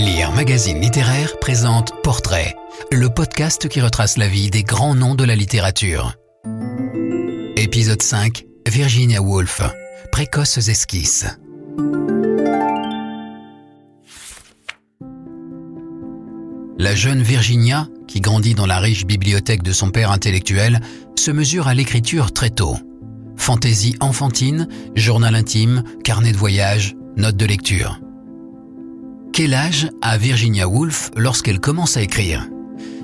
Lire Magazine Littéraire présente Portrait, le podcast qui retrace la vie des grands noms de la littérature. Épisode 5, Virginia Woolf, Précoces esquisses. La jeune Virginia, qui grandit dans la riche bibliothèque de son père intellectuel, se mesure à l'écriture très tôt. Fantaisie enfantine, journal intime, carnet de voyage, notes de lecture. Quel âge a Virginia Woolf lorsqu'elle commence à écrire?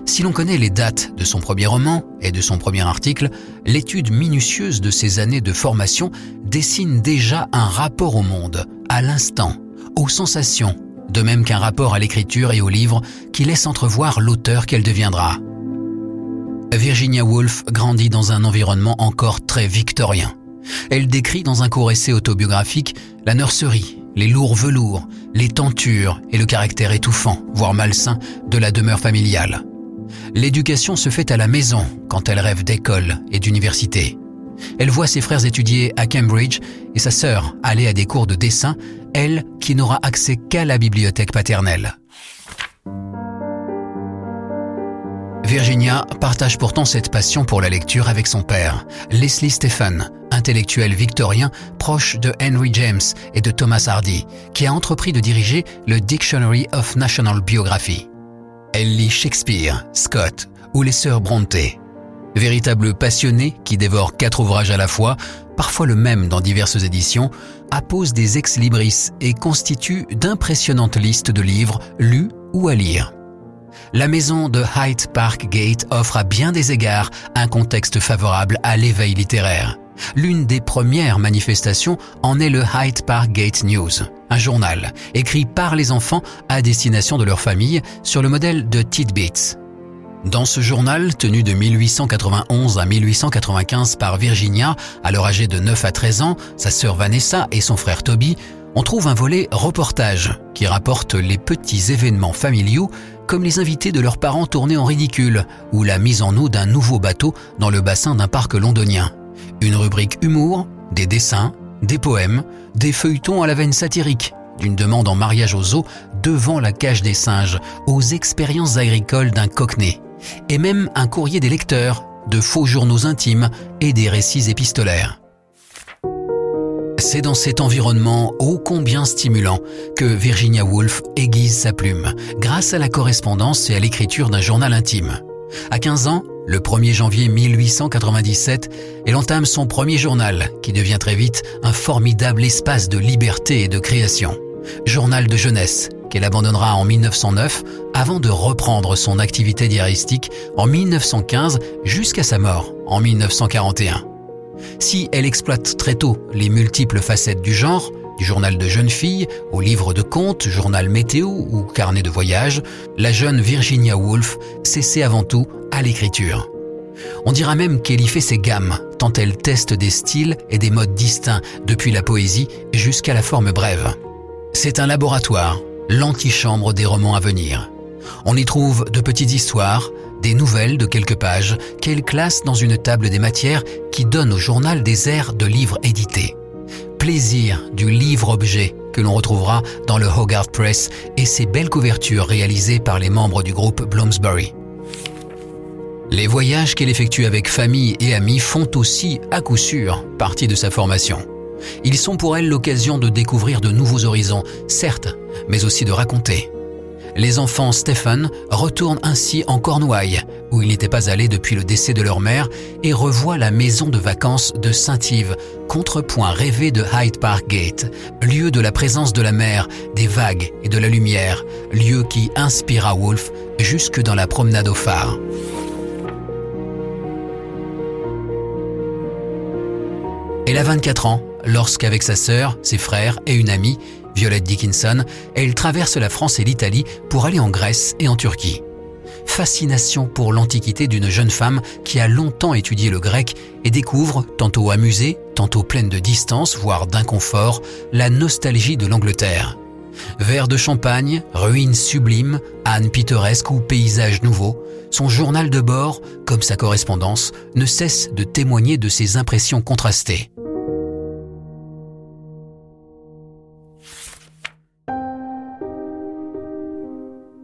Si l'on connaît les dates de son premier roman et de son premier article, l'étude minutieuse de ses années de formation dessine déjà un rapport au monde, à l'instant, aux sensations, de même qu'un rapport à l'écriture et au livre qui laisse entrevoir l'auteur qu'elle deviendra. Virginia Woolf grandit dans un environnement encore très victorien. Elle décrit dans un court essai autobiographique la nurserie, les lourds velours, les tentures et le caractère étouffant, voire malsain, de la demeure familiale. L'éducation se fait à la maison quand elle rêve d'école et d'université. Elle voit ses frères étudier à Cambridge et sa sœur aller à des cours de dessin, elle qui n'aura accès qu'à la bibliothèque paternelle. Virginia partage pourtant cette passion pour la lecture avec son père, Leslie Stephen, intellectuel victorien proche de Henry James et de Thomas Hardy, qui a entrepris de diriger le Dictionary of National Biography. Elle lit Shakespeare, Scott ou les sœurs Brontë. Véritable passionnée qui dévore quatre ouvrages à la fois, parfois le même dans diverses éditions, appose des ex-libris et constitue d'impressionnantes listes de livres lus ou à lire la maison de Hyde Park Gate offre à bien des égards un contexte favorable à l'éveil littéraire. L'une des premières manifestations en est le Hyde Park Gate News, un journal écrit par les enfants à destination de leur famille sur le modèle de Tidbits. Dans ce journal, tenu de 1891 à 1895 par Virginia, alors âgée de 9 à 13 ans, sa sœur Vanessa et son frère Toby, on trouve un volet reportage qui rapporte les petits événements familiaux comme les invités de leurs parents tournés en ridicule ou la mise en eau d'un nouveau bateau dans le bassin d'un parc londonien. Une rubrique humour, des dessins, des poèmes, des feuilletons à la veine satirique, d'une demande en mariage aux eaux devant la cage des singes, aux expériences agricoles d'un cockney, et même un courrier des lecteurs, de faux journaux intimes et des récits épistolaires. C'est dans cet environnement ô combien stimulant que Virginia Woolf aiguise sa plume, grâce à la correspondance et à l'écriture d'un journal intime. À 15 ans, le 1er janvier 1897, elle entame son premier journal, qui devient très vite un formidable espace de liberté et de création. Journal de jeunesse, qu'elle abandonnera en 1909 avant de reprendre son activité diaristique en 1915 jusqu'à sa mort en 1941. Si elle exploite très tôt les multiples facettes du genre, du journal de jeune fille au livre de contes, journal météo ou carnet de voyage, la jeune Virginia Woolf s'essaie avant tout à l'écriture. On dira même qu'elle y fait ses gammes, tant elle teste des styles et des modes distincts depuis la poésie jusqu'à la forme brève. C'est un laboratoire, l'antichambre des romans à venir. On y trouve de petites histoires, des nouvelles de quelques pages qu'elle classe dans une table des matières qui donne au journal des airs de livres édités. Plaisir du livre-objet que l'on retrouvera dans le Hogarth Press et ses belles couvertures réalisées par les membres du groupe Bloomsbury. Les voyages qu'elle effectue avec famille et amis font aussi, à coup sûr, partie de sa formation. Ils sont pour elle l'occasion de découvrir de nouveaux horizons, certes, mais aussi de raconter les enfants Stephen retournent ainsi en Cornouailles, où ils n'étaient pas allés depuis le décès de leur mère, et revoient la maison de vacances de Saint-Yves, contrepoint rêvé de Hyde Park Gate, lieu de la présence de la mer, des vagues et de la lumière, lieu qui inspira Wolfe jusque dans la promenade au phare. Elle a 24 ans lorsqu'avec sa sœur, ses frères et une amie, Violette Dickinson, elle traverse la France et l'Italie pour aller en Grèce et en Turquie. Fascination pour l'Antiquité d'une jeune femme qui a longtemps étudié le grec et découvre, tantôt amusée, tantôt pleine de distance, voire d'inconfort, la nostalgie de l'Angleterre. Verre de champagne, ruines sublimes, ânes pittoresques ou paysages nouveaux, son journal de bord, comme sa correspondance, ne cesse de témoigner de ses impressions contrastées.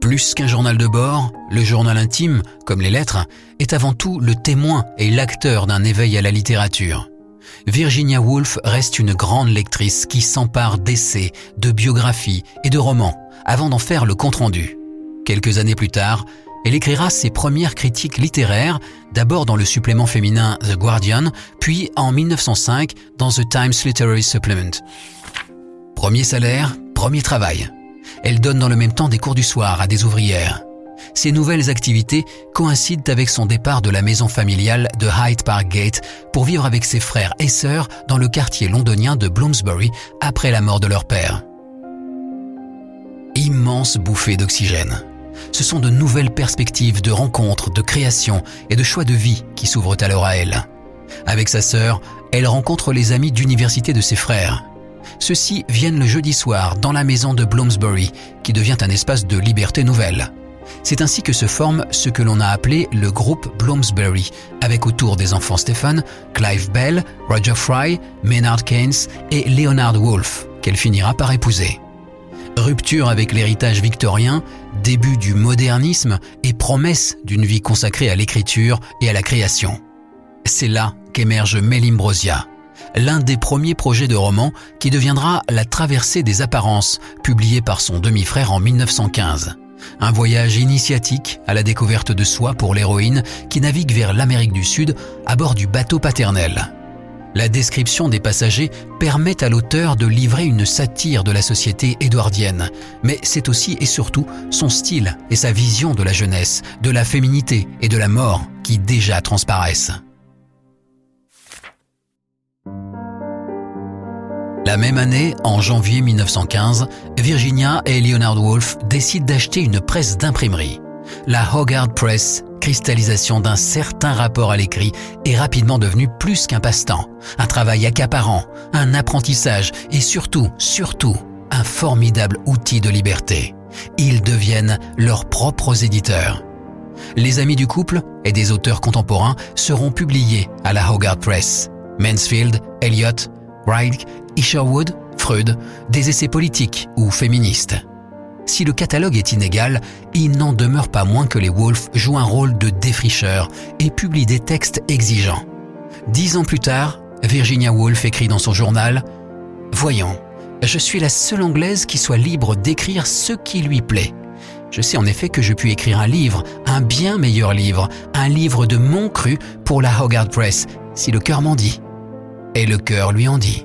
Plus qu'un journal de bord, le journal intime, comme les lettres, est avant tout le témoin et l'acteur d'un éveil à la littérature. Virginia Woolf reste une grande lectrice qui s'empare d'essais, de biographies et de romans avant d'en faire le compte-rendu. Quelques années plus tard, elle écrira ses premières critiques littéraires, d'abord dans le supplément féminin The Guardian, puis en 1905 dans The Times Literary Supplement. Premier salaire, premier travail. Elle donne dans le même temps des cours du soir à des ouvrières. Ces nouvelles activités coïncident avec son départ de la maison familiale de Hyde Park Gate pour vivre avec ses frères et sœurs dans le quartier londonien de Bloomsbury après la mort de leur père. Immense bouffée d'oxygène. Ce sont de nouvelles perspectives de rencontres, de création et de choix de vie qui s'ouvrent alors à elle. Avec sa sœur, elle rencontre les amis d'université de ses frères. Ceux-ci viennent le jeudi soir dans la maison de Bloomsbury, qui devient un espace de liberté nouvelle. C'est ainsi que se forme ce que l'on a appelé le groupe Bloomsbury, avec autour des enfants Stephen, Clive Bell, Roger Fry, Maynard Keynes et Leonard Woolf, qu'elle finira par épouser. Rupture avec l'héritage victorien, début du modernisme et promesse d'une vie consacrée à l'écriture et à la création. C'est là qu'émerge Melimbrosia, l'un des premiers projets de roman qui deviendra La traversée des apparences, publié par son demi-frère en 1915. Un voyage initiatique à la découverte de soi pour l'héroïne qui navigue vers l'Amérique du Sud à bord du bateau paternel. La description des passagers permet à l'auteur de livrer une satire de la société édouardienne, mais c'est aussi et surtout son style et sa vision de la jeunesse, de la féminité et de la mort qui déjà transparaissent. La même année, en janvier 1915, Virginia et Leonard Woolf décident d'acheter une presse d'imprimerie. La Hogarth Press, cristallisation d'un certain rapport à l'écrit, est rapidement devenue plus qu'un passe-temps, un travail accaparant, un apprentissage et surtout, surtout, un formidable outil de liberté. Ils deviennent leurs propres éditeurs. Les amis du couple et des auteurs contemporains seront publiés à la Hogarth Press. Mansfield, Eliot, Wright, Isherwood, Freud, des essais politiques ou féministes. Si le catalogue est inégal, il n'en demeure pas moins que les Wolf jouent un rôle de défricheur et publient des textes exigeants. Dix ans plus tard, Virginia Woolf écrit dans son journal Voyons, je suis la seule Anglaise qui soit libre d'écrire ce qui lui plaît. Je sais en effet que je puis écrire un livre, un bien meilleur livre, un livre de mon cru pour la Hogarth Press, si le cœur m'en dit. Et le cœur lui en dit.